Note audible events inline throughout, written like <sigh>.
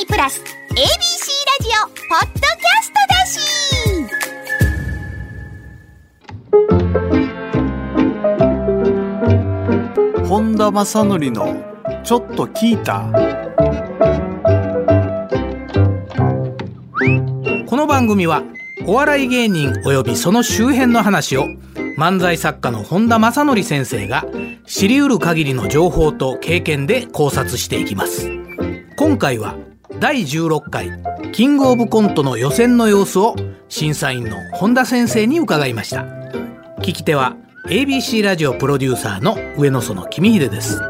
組プラス ABC ラジオポッドキャストだし。本田正則のちょっと聞いた。この番組はお笑い芸人及びその周辺の話を漫才作家の本田正則先生が知り得る限りの情報と経験で考察していきます。今回は第16回キングオブコントの予選の様子を審査員の本田先生に伺いました聞き手は ABC ラジオプロデューサーの上野園君秀ですは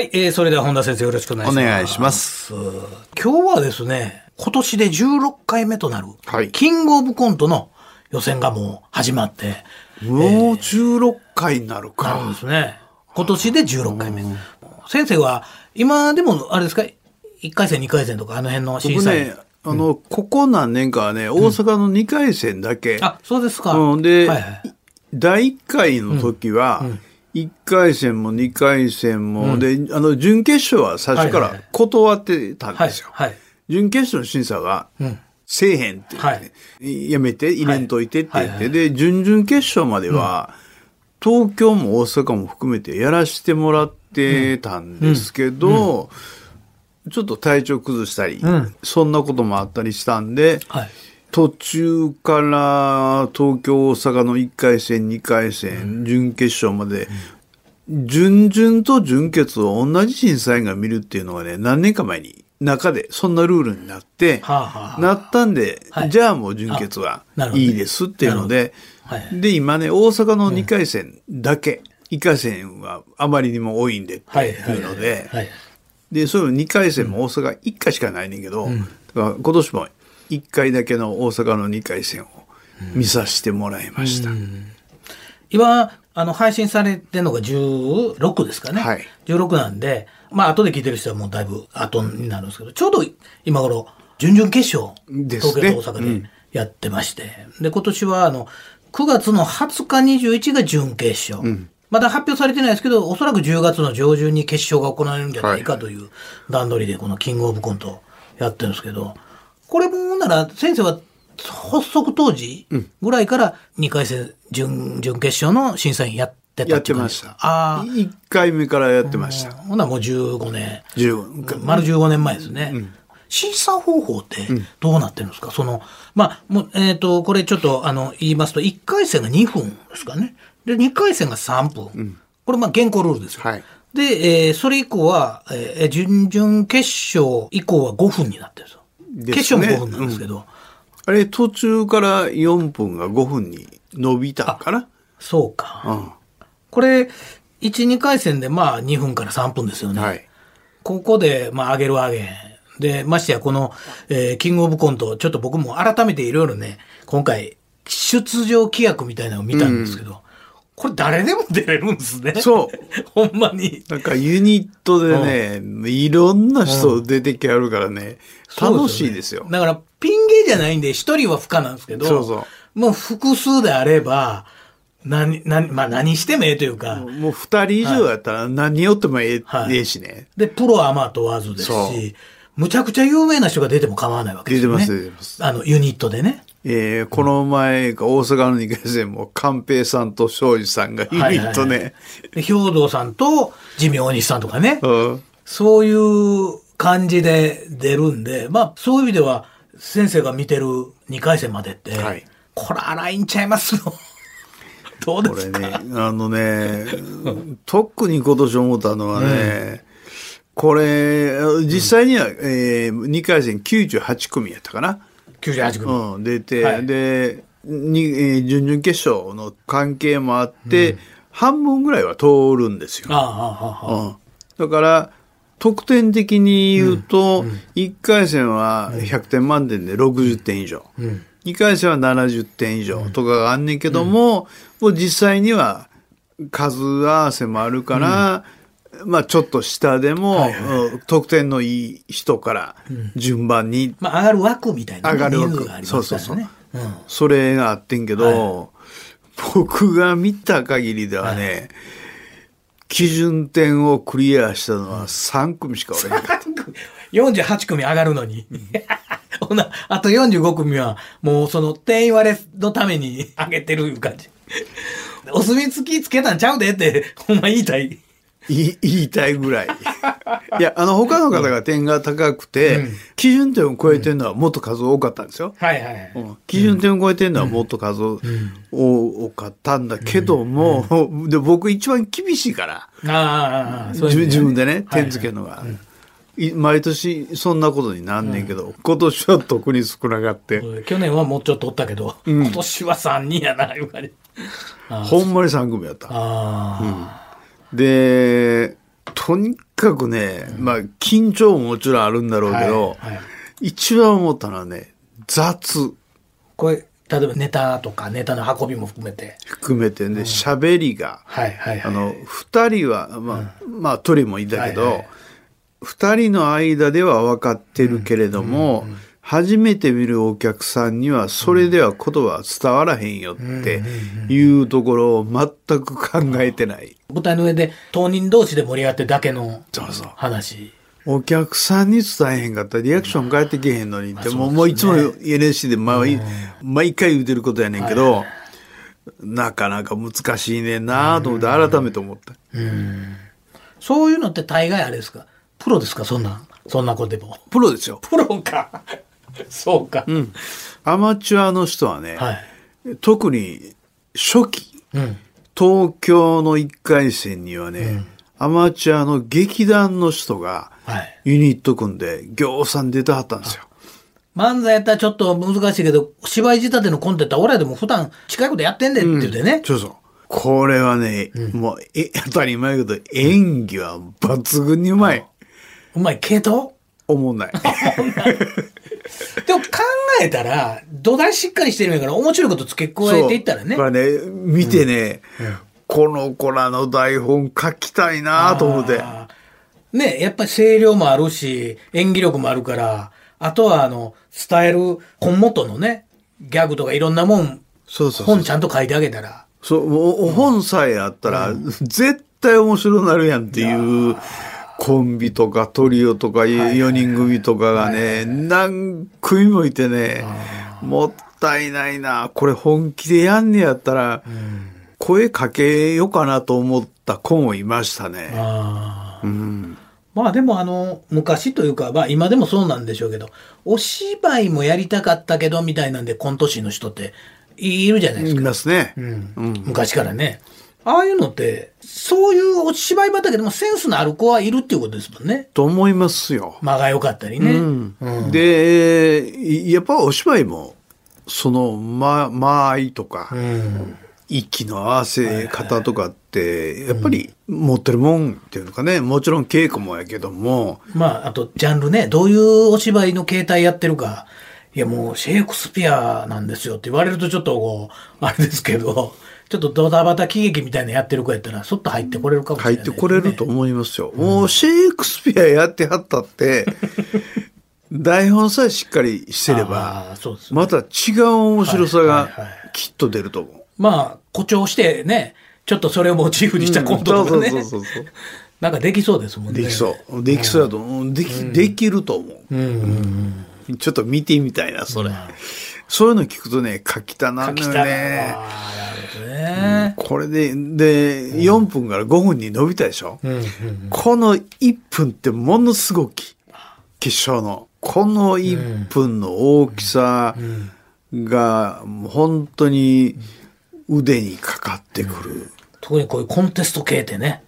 い、えー、それでは本田先生よろしくお願いします。お願いします。今日はですね、今年で16回目となる、はい、キングオブコントの予選がもう始まって。もう16回になるか。なるんですね。今年で16回目。先生は、今でも、あれですか、1回戦、2回戦とか、あの辺の審査員。ね、あの、うん、ここ何年かはね、大阪の2回戦だけ。うん、あ、そうですか。うん、で、はいはい、第1回の時は、うん。1回戦も2回戦も、うん、で、あの、準決勝は最初から断ってたんですよ。はい、はい、準決勝の審査が、せえへんってやめて、入れんといてって言って、で、準々決勝までは、東京も大阪も含めてやらせてもらってたんですけど、ちょっと体調崩したり、そんなこともあったりしたんで、はい。途中から東京、大阪の1回戦、2回戦、準決勝まで、準々と準決を同じ審査員が見るっていうのはね、何年か前に中でそんなルールになって、なったんで、じゃあもう準決はいいですっていうので、で、今ね、大阪の2回戦だけ、1回戦はあまりにも多いんでっていうので、で、そういう2回戦も大阪1回しかないねんけど、今年も1回だけの大阪の2回戦を見させてもらいました。今、あの、配信されてるのが16ですかね。はい。16なんで、まあ、後で聞いてる人はもうだいぶ後になるんですけど、ちょうど今頃、準々決勝、東京と大阪でやってまして、うん、で、今年は、あの、9月の20日21が準決勝。うんまだ発表されてないですけど、おそらく10月の上旬に決勝が行われるんじゃないかという段取りで、このキングオブコントやってるんですけど、これもなら先生は発足当時ぐらいから2回戦準準決勝の審査員やってたやってました。ああ。1回目からやってました。ほなもう15年。15丸15年前ですね。うん、審査方法ってどうなってるんですか、うん、その、まあ、もう、えっ、ー、と、これちょっと、あの、言いますと、1回戦が2分ですかね。で、2回戦が3分。うん、これ、まあ、現行ルールですよ。はい。で、えー、それ以降は、えー、準々決勝以降は5分になってるんですよ。決勝も5分なんですけど、うん、あれ途中から4分が5分に伸びたかな？そうか、うん、これ12回戦でまあ2分から3分ですよね、はい、ここでまあ上げる上げでましてやこの、えー、キングオブコントちょっと僕も改めていろいろね今回出場規約みたいなのを見たんですけど、うんこれ誰でも出れるんですね。そう。<laughs> ほんまに。なんかユニットでね、うん、いろんな人出てきあるからね、うん、楽しいですよ。だからピン芸じゃないんで一人は不可なんですけど、そうそう。もう複数であれば、何、何、まあ何してもええというか。もう二人以上やったら何よってもええ、はい、ええしね。で、プロアマ問わずですし、むちゃくちゃ有名な人が出ても構わないわけですよね。出てます、出てます。あの、ユニットでね。えー、この前が大阪の2回戦も、寛平さんと庄司さんがユニットね。はいはいはい、兵道さんと地味大西さんとかね。うん、そういう感じで出るんで、まあ、そういう意味では、先生が見てる2回戦までって、はい、これ荒いんちゃいますの？<laughs> どうですか？これね、あのね、特に今年思ったのはね、うんこれ、実際には、うん、えー、2回戦98組やったかな。98組。うん、出て、はい、で、に、えー、準々決勝の関係もあって、うん、半分ぐらいは通るんですよ。ああ。だから、得点的に言うと、うん、1回戦は100点満点で60点以上。うん、2回戦は70点以上とかがあんねんけども、もう実際には数合わせもあるから、まあちょっと下でも、はいはい、得点のいい人から順番に、うん、まあ上がる枠みたいな、上がる枠、ね、そうそうそう、うん、それがあってんけど、はい、僕が見た限りではね、基準点をクリアしたのは3組しかおれなかった。48組。上がるのに。<laughs> ほな、あと45組は、もうその定員割れのために上げてる感じ。お墨付きつけたんちゃうでって、ほんま言いたい。言いたいぐらい。<laughs> いや、あの、他の方が点が高くて、うん、基準点を超えてるのはもっと数多かったんですよ。はいはい、基準点を超えてるのはもっと数多かったんだけども、で僕一番厳しいから。ああ、自分でね、点付けるのが。毎年そんなことになんねんけど、うん、今年は特に少なかって。去年はもうちょっとおったけど、うん、今年は3人やな、言われほんまに3組やった。うん、で、とにかくね、まあ、緊張ももちろんあるんだろうけど、はいはい、一番思ったのはね、雑。これ、例えばネタとかネタの運びも含めて。含めてね、喋、うん、りが。はいはいはい。あの、二人は、まあ、うん、まあ、鳥もいたけど、はいはい二人の間では分かってるけれども、うんうんうん、初めて見るお客さんにはそれでは言葉は伝わらへんよっていうところを全く考えてない。舞台の上で当人同士で盛り上がってるだけの話。お客さんに伝えへんかったらリアクション返ってけへんのにって、もうもういつも NSC で毎,、毎回言うてることやねんけど、はいなかなか難しいねんなと思って改めて思った。そういうのって大概あれですか？プロですか？そんな、そんな子でも。プロですよ。プロか。<laughs> そうか。うん。アマチュアの人はね、はい、特に初期、うん、東京の1回戦にはね、うん、アマチュアの劇団の人がユニット組んで、行さん出てはったんですよ。漫才やったらちょっと難しいけど、芝居仕立てのコンテンツは俺らでも普段近いことやってんでって言ってね。うん、そうそう。これはね、うん、もう、え、<laughs> 当たり前けど、演技は抜群にうまい。うまいけど思んない。でも考えたら、土台しっかりしてるんやから、面白いこと付け加えていったらね。これね、見てね、うんうん、この子らの台本書きたいなと思って。ね、やっぱり声量もあるし、演技力もあるから、あとはあの、伝える本元のね、ギャグとかいろんなもん、そうそう本ちゃんと書いてあげたら。そう、本さえあったら、絶対面白くなるやんっていう。コンビとかトリオとか4人組とかがね、何組もいてね、もったいないな。これ本気でやんねやったら、声かけようかなと思った子もいましたね。うん、まあでもあの、昔というか、まあ今でもそうなんでしょうけど、お芝居もやりたかったけどみたいなんでコント師の人っているじゃないですか。いますね。うん、昔からね。ああいうのって、そういうお芝居場だけども、センスのある子はいるっていうことですもんね。と思いますよ。間が良かったりね。うんうん、で、やっぱお芝居も、その、ま、間合いとか、うん、息の合わせ方とかって、やっぱり持ってるもんっていうのかね、もちろん稽古もやけども。まあ、あと、ジャンルね、どういうお芝居の形態やってるか、いやもうシェイクスピアなんですよって言われるとちょっとこう、あれですけど、ちょっとドタバタ喜劇みたいなやってる子やったら、そっと入ってこれるかもしれない、ね、入ってこれると思いますよ。うん、もうシェイクスピアやってはったって、<laughs> 台本さえしっかりしてれば、ね、また違う面白さがきっと出ると思う。はいはいはい、まあ、誇張してね、ちょっとそれをモチーフにしたコントとかね。そうそうそうそうなんかできそうですもんね。できそう。できそうだと思う。でき、うん、できると思う。うんうんうん、<laughs> ちょっと見てみたいな、それ。うん、そういうの聞くとね、書きたなんだよね。ね、うん、これで、で、4分から5分に伸びたでしょ、うんうんうん、この1分ってものすごき。決勝の。この1分の大きさが、本当に腕にかかってくる、うん、特にこういうコンテスト系ってね、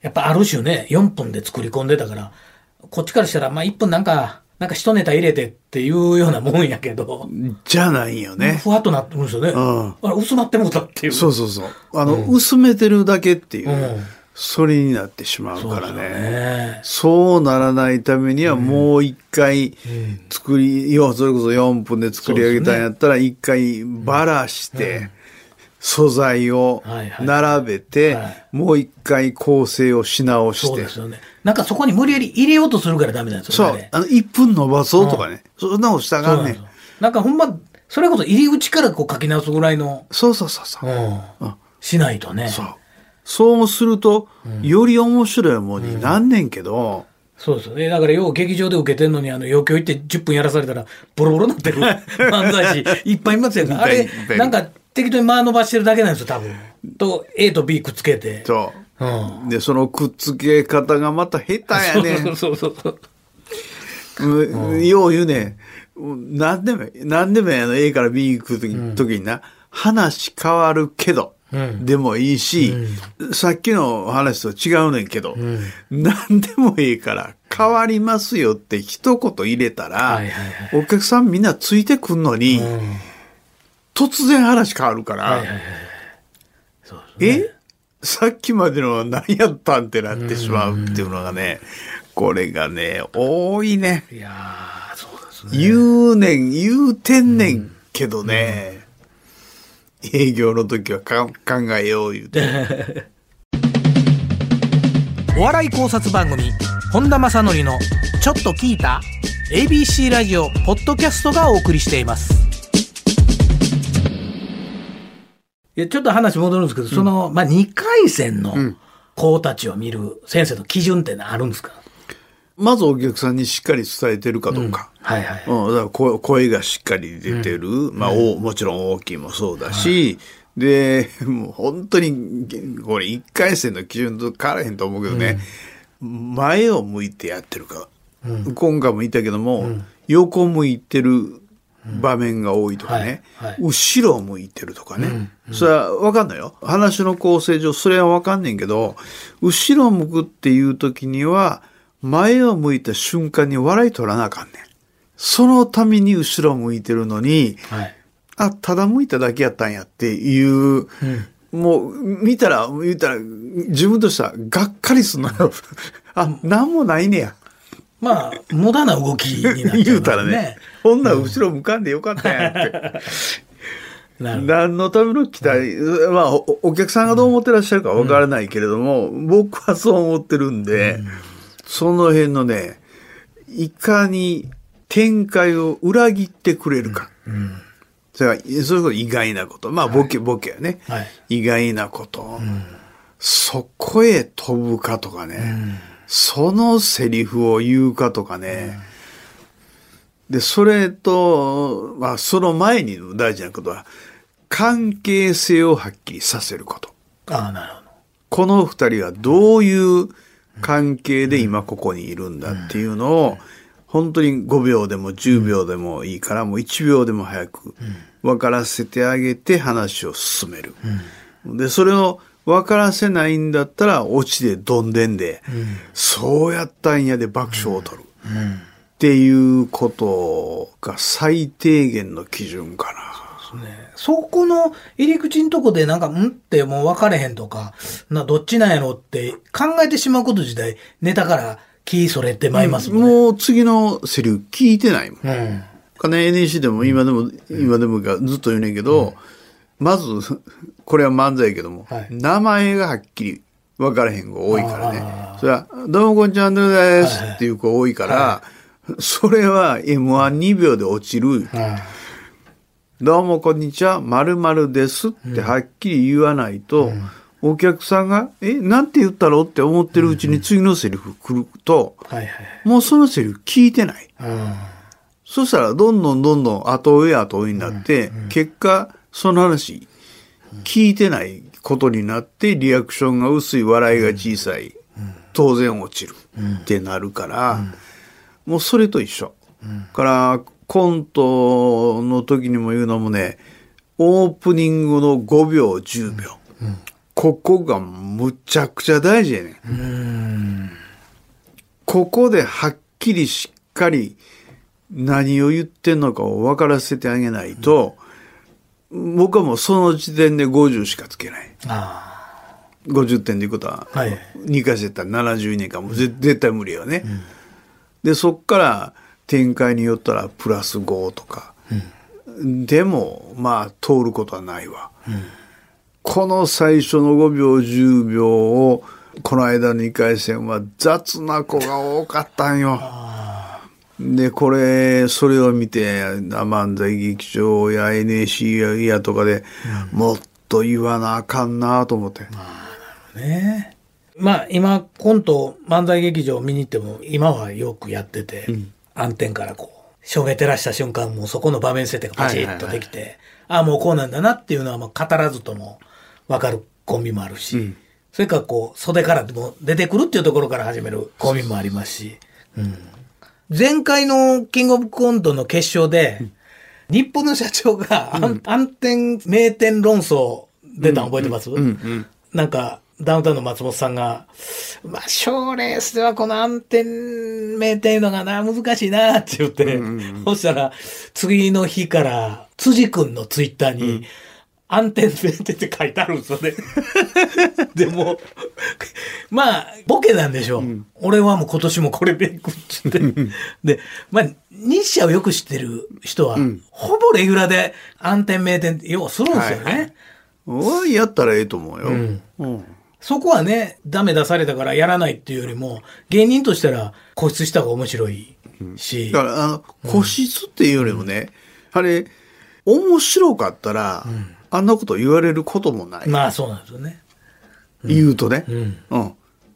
やっぱある種ね、4分で作り込んでたから、こっちからしたら、まあ1分なんか、なんか一ネタ入れてっていうようなもんやけど。じゃないよね。ふわっとなってるんですよね。うん。あれ、薄まってもうたっていう。そうそうそう。あの、うん、薄めてるだけっていう。うんそれになってしまうからね。ねそうならないためにはもう一回作り、要はそれこそ4分で作り上げたんやったら一回ばらして、素材を並べて、もう一回構成をし直して。そうですよね。なんかそこに無理やり入れようとするからダメなんですよね。そう。あの、1分伸ばそうとかね。うん、そんなことしたがんねん。なんかほんま、それこそ入り口からこう書き直すぐらいの。そうそうそうそう。うん。しないとね。そう。そうすると、より面白いものになんねんけど、そうですよね。だから、よう劇場で受けてんのに、あの、余興行って10分やらされたら、ボロボロになってる <laughs> 漫才師、いっぱいいますよね。あれ、なんか、適当に間伸ばしてるだけなんですよ、多分。と、A と B くっつけて。そう。うん、で、そのくっつけ方がまた下手やね。<laughs> そうそうそう。そう。うん、よう言うね。何でも、何でもあの A から B 行くとき,、にな、話変わるけど、でもいいし、うん、さっきの話と違うねんけど、うん、何でもいいから変わりますよって一言入れたら、はいはいはい、お客さんみんなついてくんのに、うん、突然話変わるから、はいはいはいね、え？さっきまでの何やったんってなってしまうっていうのがね、これがね、多いね。いやそうですね。言うねん、言うてんねんけどね、営業の時は考えよう言うて。<laughs> お笑い考察番組、本田正則のちょっと聞いた ?ABC ラジオポッドキャストがお送りしています。いや、ちょっと話戻るんですけど、うん、その、まあ、2回戦の子たちを見る先生の基準ってあるんですか、まずお客さんにしっかり伝えてるかどうか。うん、はいはい。うん、だから声がしっかり出てる。うん、まあ、お、もちろん大きいもそうだし、はい、で、もう本当に、これ一回戦の基準と変わらへんと思うけどね、うん、前を向いてやってるか。今回も言ったけども、横向いてる場面が多いとかね、はいはい、後ろを向いてるとかね、うんうん、それは分かんないよ。話の構成上それは分かんねんけど後ろを向くっていう時には前を向いた瞬間に笑い取らなあかんねん。そのために後ろ向いてるのに、はい、あ、ただ向いただけやったんやっていう、うん、もう見たら、言ったら、自分としてはがっかりすんのよ。<laughs> あ、なんもないねや。まあ、無駄な動きになっちゃう、ね、<laughs> 言うたらね、ほん。なら後ろ向かんでよかったんやって。<laughs> 何のための期待、まあお、お客さんがどう思ってらっしゃるかわからないけれども、うん、僕はそう思ってるんで、うん。その辺のね、いかに展開を裏切ってくれるか。うん、それは、そういうこと意外なこと。まあ、ボケ、はい、ボケやね、はい。意外なこと。うん、そこへ飛ぶかとかね、うん、そのセリフを言うかとかね。で、それと、まあ、その前に大事なことは、関係性をはっきりさせること。ああ、なるほど。この二人はどういう、関係で今ここにいるんだっていうのを、本当に5秒でも10秒でもいいから、もう1秒でも早く分からせてあげて話を進める。で、それを分からせないんだったら、オチでどんでんで、そうやったんやで爆笑を取る。っていうことが最低限の基準かな。ね。そこの入り口のとこでなんか、んってもう分かれへんとか、な、どっちなんやろって考えてしまうこと自体、ネタから気それてまいりますもんね、うん、もう次のセリフ聞いてないもん。うん。金 NEC でも今でも、今でもがずっと言うねんけど、うん、まず、これは漫才やけども、はい、名前がはっきり分からへん子多いからね。それは、どうもこんにちは、アンドルですっていう子多いから、はい、それは M12 秒で落ちる。はいどうもこんにちは、まるですってはっきり言わないと、お客さんが、え、なんて言ったろうって思ってるうちに次のセリフ来ると、もうそのセリフ聞いてない。そしたらどんどんどんどん後追い後追いになって、結果、その話、聞いてないことになって、リアクションが薄い、笑いが小さい、当然落ちるってなるから、もうそれと一緒。から、コントの時にも言うのもね、オープニングの5秒、10秒。ここがむちゃくちゃ大事やねん。ここではっきりしっかり何を言ってんのかを分からせてあげないと、僕はもうその時点で50しかつけない。50点でいうことは、はい、2回戦ったら72年間も絶対無理よね。うん、で、そっから、展開によったらプラス5とか、うん、でもまあ通ることはないわ、うん、この最初の5秒10秒をこの間の2回戦は雑な子が多かったんよ。で、これ、それを見て、漫才劇場や NAC やとかで、もっと言わなあかんなと思って。ね。まあ今コント漫才劇場見に行っても今はよくやってて、うん、暗転からこう、照明照らした瞬間もうそこの場面設定がパチッとできて、はいはい。はい、ああもうこうなんだなっていうのはもう語らずともわかるコンビもあるし、うん、それからこう袖からでも出てくるっていうところから始めるコンビもありますし、うん、前回のキングオブコントの決勝で、日本の社長が暗転名店論争出たの覚えてます、なんかダウンタウンの松本さんが、まあ、賞レースではこの暗転名店のがな、難しいなって言って、そしたら、次の日から、辻くんのツイッターに、うん、暗転名店って書いてあるんですよね。<laughs> でも、まあ、ボケなんでしょう。うん、俺はもう今年もこれでいくって言って。で、まあ、日社をよく知ってる人は、うん、ほぼレギュラーで暗転名店ようするんですよね。はい、やったらええと思うよ。うんそこはね、ダメ出されたからやらないっていうよりも、芸人としたら固執した方が面白いし。だから、あの、固執っていうよりもね、うん、あれ、面白かったら、うん、あんなこと言われることもない。まあそうなんですよね。うん、言うとね。うん。うん。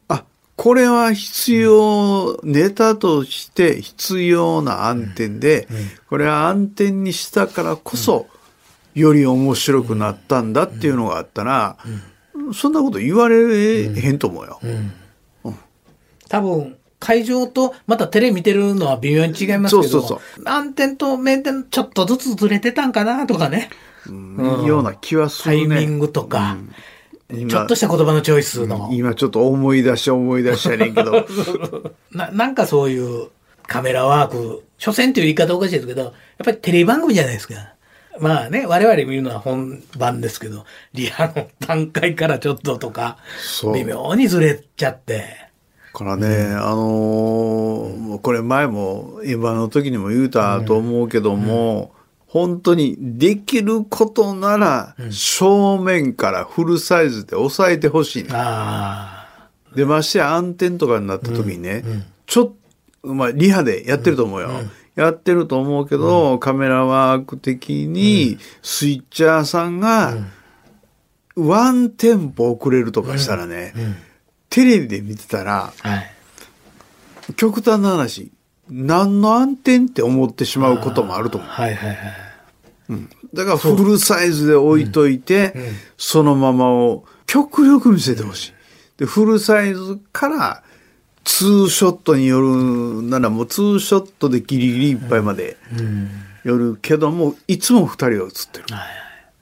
あ、これは必要、ネタとして必要な暗転で、これは暗転にしたからこそ、より面白くなったんだっていうのがあったら、そんなこと言われへんと思うよ。うん多分会場とまたテレビ見てるのは微妙に違いますけど、そうそうそう暗転と名店ちょっとずつずれてたんかなとかね。うん、ような気はするね。タイミングとか、うん、ちょっとした言葉のチョイスの。今ちょっと思い出し思い出したねんけど。<laughs> ななんかそういうカメラワーク、所詮っていう言い方おかしいですけど、やっぱりテレビ番組じゃないですか。まあね、我々見るのは本番ですけど、リハの段階からちょっととか、微妙にずれちゃって。からね、うん、あのー、これ前も今の時にも言うたと思うけども、うんうん、本当にできることなら、正面からフルサイズで抑えてほしい、ね、で、ましてや暗転とかになった時にね、ちょっと、まあ、リハでやってると思うよ。やってると思うけど、うん、カメラワーク的に、スイッチャーさんが、ワンテンポ遅れるとかしたらね、テレビで見てたら、はい、極端な話、何の暗転って思ってしまうこともあると思う。はいはいはい。うん、だからフルサイズで置いといて、そのままを極力見せてほしい。で、フルサイズからツーショットによるならもうツーショットでギリギリいっぱいまでよるけども、いつも2人は映ってる。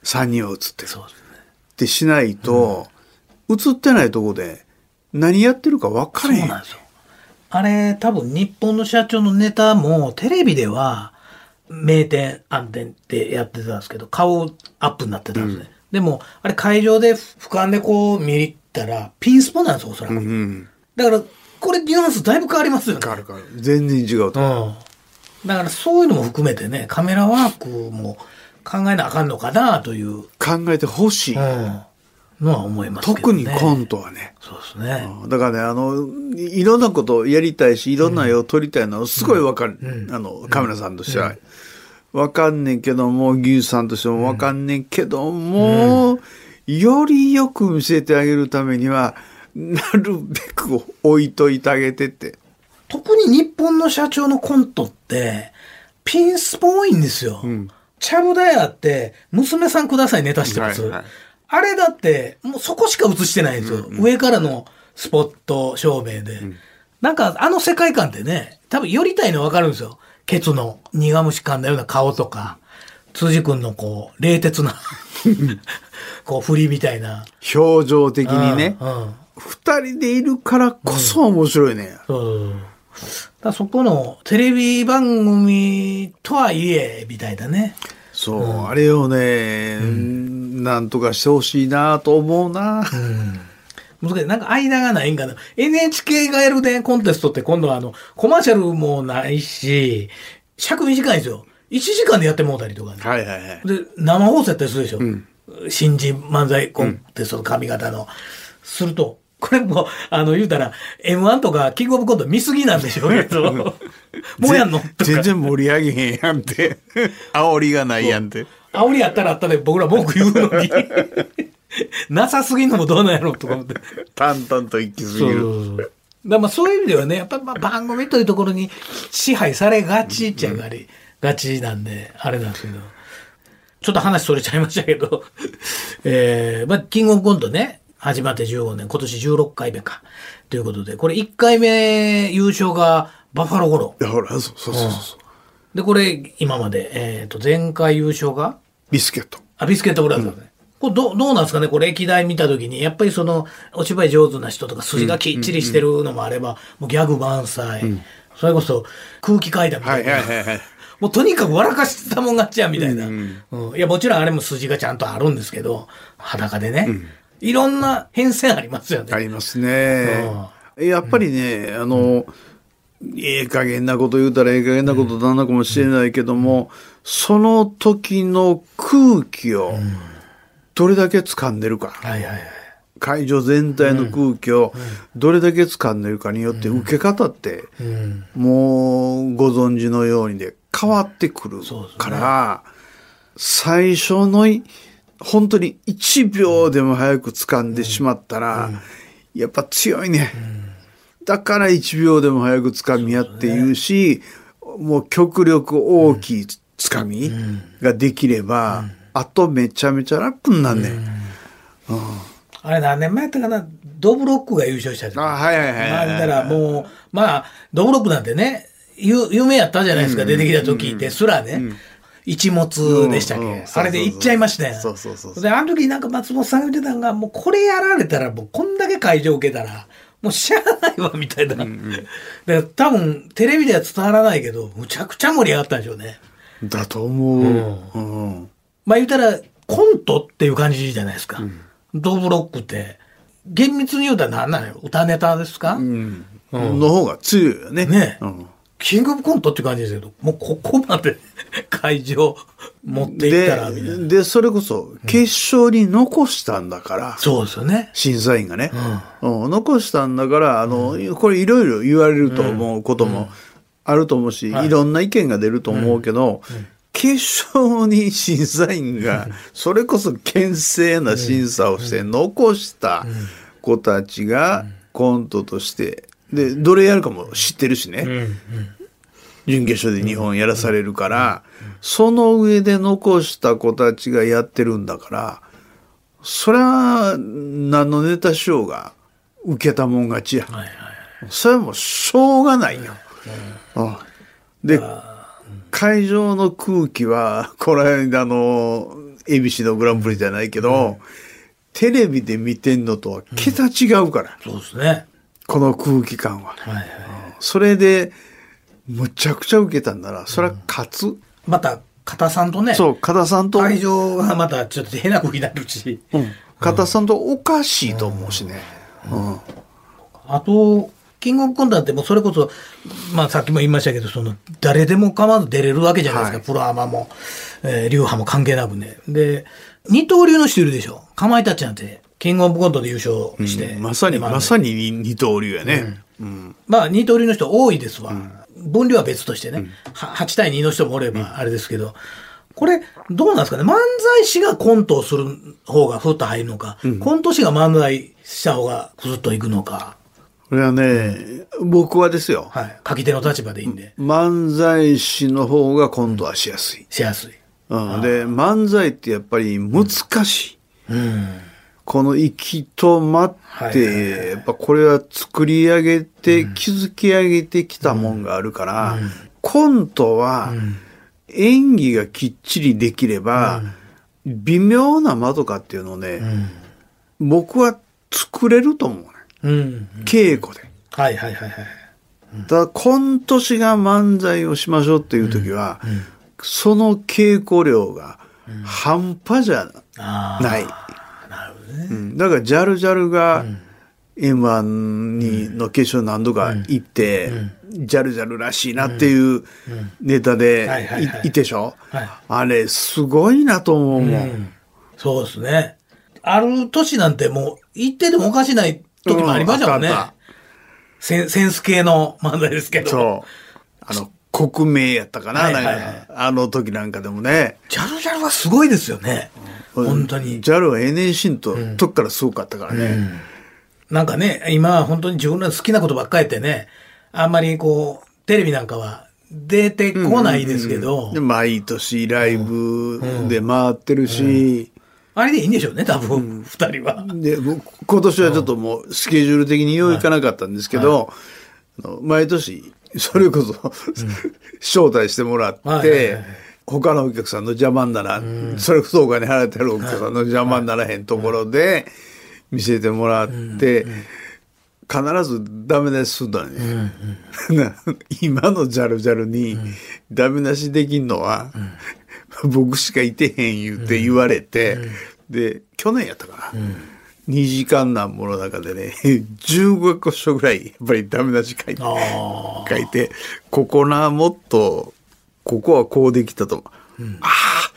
3人は映ってる。ってしないと、映ってないとこで何やってるか分からへん。そうなんですよ。あれ、多分日本の社長のネタもテレビでは名店、暗転ってやってたんですけど、顔アップになってたんですね。うん、でも、あれ会場で俯瞰でこう見たら、ピンスポなんですよ、おそらく。うん、だから、これニュアンスだいぶ変わりますよね。変わる変わる。全然違うと。うん。だからそういうのも含めてね、カメラワークも考えなあかんのかなという。考えてほしい。うん。のは思います、ね、特にコントはね。そうですね。だからね、あの、いろんなことをやりたいし、いろんな絵を撮りたいのはすごいわかる。うん、あの、カメラさんとしては。わかんねんけども、技術さんとしてもわかんねんけども、よりよく見せてあげるためには、なるべく置いといてあげてって。特に日本の社長のコントって、ピンスポ多いんですよ。うん、チャブダヤって、娘さんくださいネタしてます。はいはい、あれだって、もうそこしか映してないんですよ。うんうん、上からのスポット照明で。うん、なんか、あの世界観ってね、多分寄りたいの分かるんですよ。ケツの苦虫噛んだような顔とか、辻君のこう、冷徹なこう、振りみたいな。表情的にね。うん、うん二人でいるからこそ面白いね。うん。だそこのテレビ番組とはいえ、みたいだね。そう、うん、あれをね、うん、なんとかしてほしいなと思うな。うん。難しい。なんか間がないんかな。NHK がやるね、コンテストって今度はあの、コマーシャルもないし、尺短いんですよ。1時間でやってもうたりとかね。はいはいはい。で、生放送やったりするでしょ。うん、新人漫才コンテストの髪型の。すると、これも、あの、言うたら、M1 とかキングオブコント見すぎなんでしょうけど、<laughs> <laughs> もうやんの？全然盛り上げへんやんて。<laughs> 煽りがないやんて。煽りやったらあったで僕ら文句言うのに。なさすぎんのもどうなんやろうとか思って。淡々と行き過ぎる。そうそうだまあそういう意味ではね、やっぱまあ番組というところに支配されがちっちゃがり、がちなんで、あれなんですけど。ちょっと話それちゃいましたけど、えー、まあ、キングオブコントね、始まって15年、今年16回目か。ということで、これ1回目優勝がバファローゴロ。いや、ほら、そうそうそうそう。で、これ今まで、えっ、ー、と、前回優勝が？ビスケット。あ、ビスケットブラザーズね。うんこれどどうなんですかね？これ歴代見たときに、やっぱりその、お芝居上手な人とか筋がきっちりしてるのもあれば、もうギャグ満載、うん、それこそ空気階段みたいな。はいはいはいはい <laughs> もうとにかく笑かしたもん勝ちやみたいな、うん、うん、いや、もちろんあれも筋がちゃんとあるんですけど、裸でね。うん、いろんな変遷ありますよね。ありますね。うん、やっぱりね、あの、ええ加減なこと言うたらええ加減なことなのかもしれないけども、その時の空気をどれだけ掴んでるか。はいはいはい。会場全体の空気をどれだけ掴んでるかによって受け方ってもうご存知のようにで変わってくるから、最初の本当に1秒でも早く掴んでしまったら、やっぱ強いね。だから1秒でも早く掴みやって言うし、もう極力大きい掴みができれば、あとめちゃめちゃ楽になんねん。うんあれ何年前やったかな？ドブロックが優勝したじゃん。あ、はいはいはい、はい。だからもう、まあ、ドブロックなんてね、有有名やったじゃないですか、出てきた時ですらね。一物でしたっけ、あれで行っちゃいましたよ。そうそうそうで、あの時なんか松本さんが言ってたのが、もうこれやられたら、もうこんだけ会場受けたら、もうしゃあないわ、みたいな。うんうん、だから多分、テレビでは伝わらないけど、むちゃくちゃ盛り上がったんでしょうね。だと思う。うん。うん、まあ言ったら、コントっていう感じじゃないですか。うん、ドブロックって。厳密に言うたら何なのよ歌ネタですか、うん、の方が強いよね。ね。うんキングオブコントって感じですけど、もうここまで会場持っていったら、みたいな。で、それこそ、決勝に残したんだから、うん、そうですよね。審査員がね。うん、うん、残したんだから、あの、うん、これいろいろ言われると思うこともあると思うし、い。ろんな意見が出ると思うけど、決勝に審査員が、それこそ厳正な審査をして残した子たちがコントとしてで、どれやるかも知ってるしね。準決勝で日本やらされるから、その上で残した子たちがやってるんだから、それは何のネタしようが受けたもん勝ちや。はいはい、それはもうしょうがないよ。うん、で、会場の空気は、この間の、恵比寿のグランプリじゃないけど、うん、テレビで見てんのとは桁違うから。そうですね。この空気感は。はいはい、それで、むちゃくちゃ受けたんなら、それは勝つ。うん、また、片さんとね。そう、片さんと。会場がまたちょっと変な空気になるし。うん。片さんとおかしいと思うしね。うん。うん、あと、キングオブコントってもうそれこそ、まあさっきも言いましたけど、その、誰でも構わず出れるわけじゃないですか。はい、プロアマも、えー、流派も関係なくね。で、二刀流の人いるでしょ。かまいたちなんて。キングオブコントで優勝して。うん、まさに、まさに二刀流やね。うん。まあ、二刀流の人多いですわ。分量は別としてね。8対2の人もおれば、あれですけど。これ、どうなんですかね？漫才師がコントをする方がふっと入るのか、コント師が漫才した方がふっといくのか。これはね、僕はですよ。はい。書き手の立場でいいんで。漫才師の方がコントはしやすい。しやすい。うん。で、漫才ってやっぱり難しい。うんこの息と待って、やっぱこれは作り上げて、築き上げてきたもんがあるから、コントは演技がきっちりできれば、微妙な間とかっていうのをね、僕は作れると思うね。稽古で。はいはいはいはい。だコント師が漫才をしましょうっていう時は、その稽古量が半端じゃない。うん、だからジャルジャルが M1 にの決勝何度か行って、ジャルジャルらしいなっていうネタでいてしょ、あれすごいなと思うもん。そうですね。ある年なんてもう行っててもおかしない時もありましたもんね。センセンス系の漫才ですけど。そう。あの、国名やったかな、はいはいはい、なんか、あの時なんかでもね。ジャルジャルはすごいですよね。本当に。ジャルは NSC と、時からすごかったからね。うんなんかね、今は本当に自分の好きなことばっかり言ってね、あんまりこう、テレビなんかは出てこないですけど。うんうん、毎年ライブで回ってるし、あれでいいんでしょうね、多分、二、人は。で、今年はちょっともうスケジュール的によういかなかったんですけど、はいはい、毎年、それこそ、招待してもらって、他のお客さんの邪魔になら、それこそお金払ってるお客さんの邪魔にならへんところで見せてもらって、必ずダメ出しするんだね。<laughs> 今のジャルジャルにダメ出しできんのは、僕しかいてへん言うて言われて、で、去年やったかな。2時間なんもの中でね、15個書ぐらい、やっぱりダメ出し書いて、書いて、ここな、もっとここはこうできたと。うん、ああ、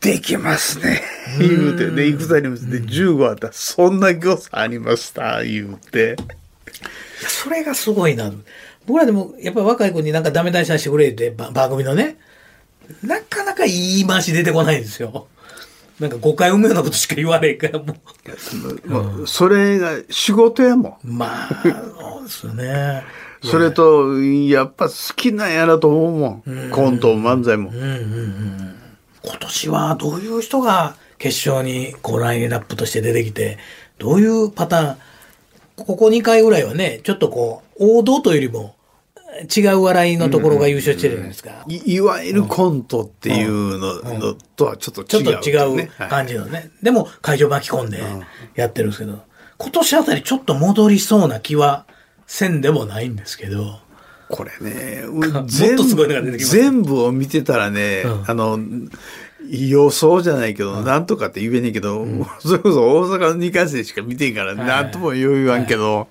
できますね。言うて、で、戦に向けて15あったら、そんな良さありました、言うて。いや、それがすごいな。僕らでも、やっぱり若い子になんかダメ出しさせてくれって、番組のね、なかなか言い回し出てこないんですよ。なんか誤解生むようなことしか言われへんからもう。うん、それが仕事やもん。まあ、そうですね。それと、やっぱ好きなんやなと思うもん。コント、漫才も。今年はどういう人が決勝にこうラインナップとして出てきて、どういうパターン、ここ2回ぐらいはね、ちょっとこう、王道というよりも、違う笑いのところが優勝してるじゃないですか。いいわゆるコントっていうの,、とはちょっと違う、ね、ちょっと違う感じのね。はい、でも会場巻き込んでやってるんですけど、今年あたりちょっと戻りそうな気は線でもないんですけど。これね。全部を見てたらね、うん、あの、予想じゃないけど、うん、なんとかって言えねえけど、うん、それこそ大阪の2回戦しか見てんから、なんとも言わんけど、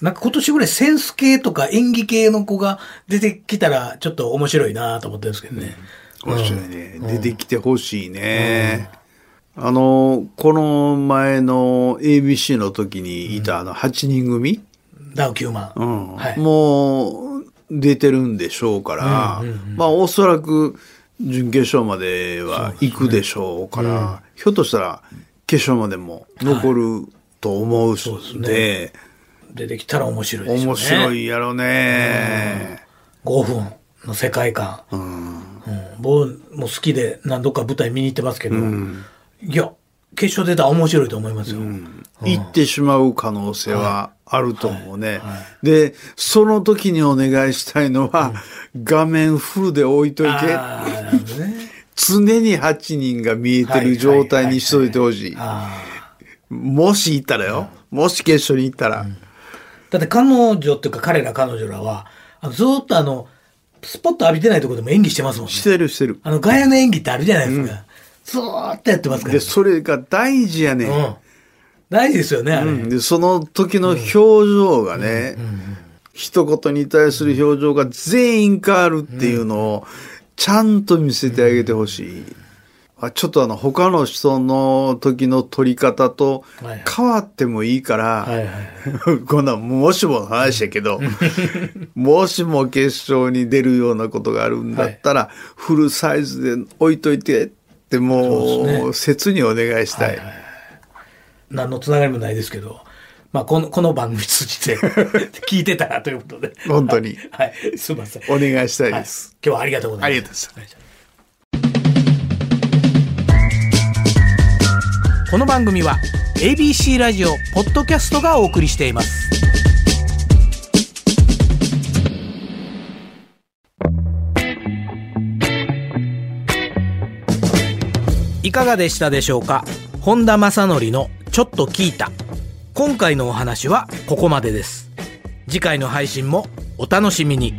なんか今年ぐらいセンス系とか演技系の子が出てきたらちょっと面白いなと思ってるんですけどね。面白いね。出てきてほしいね。あの、この前の ABC の時にいたあの8人組、ダウ9万。うん。はい、もう出てるんでしょうから、うんうんうん、まあおそらく準決勝までは行くでしょうから、ひょっとしたら決勝までも残ると思うので、ね、出てきたら面白いでしょうね。面白いやろね、うん。5分の世界観。うん、うん、僕も好きで何度か舞台見に行ってますけど、うん。いや、決勝出たら面白いと思いますよ。うん、行ってしまう可能性はあると思うね。はい。はい。はい、で、その時にお願いしたいのは、うん、画面フルで置いといて、ね、<laughs> 常に8人が見えてる状態にしといてほしい。もし行ったらよ、もし決勝に行ったら。だって彼女っていうか彼ら彼女らは、ずっとあの、スポット浴びてないところでも演技してますもんね。してるしてる。あの、ガヤの演技ってあるじゃないですか。ずーっとやってますから、で、それが大事やね、うん。大事ですよね、あれ。うん、で、その時の表情がね、一言に対する表情が全員変わるっていうのを、ちゃんと見せてあげてほしい。あちょっとあの、他の人の時の撮り方と変わってもいいから、<laughs> こんな、もしもの話やけど、<laughs> もしも決勝に出るようなことがあるんだったら、フルサイズで置いといてってもう、ね、切にお願いしたい。はいはい、何のつながりもないですけど、まあ、この、この番組通じて <laughs> 聞いてたらということで。本当に。はい。すみません。お願いしたいです、はい、今日はありがとうございます。ありがとうございます。この番組は ABC ラジオポッドキャストがお送りしています。いかがでしたでしょうか？本田正則のちょっと聞いた。今回のお話はここまでです。次回の配信もお楽しみに。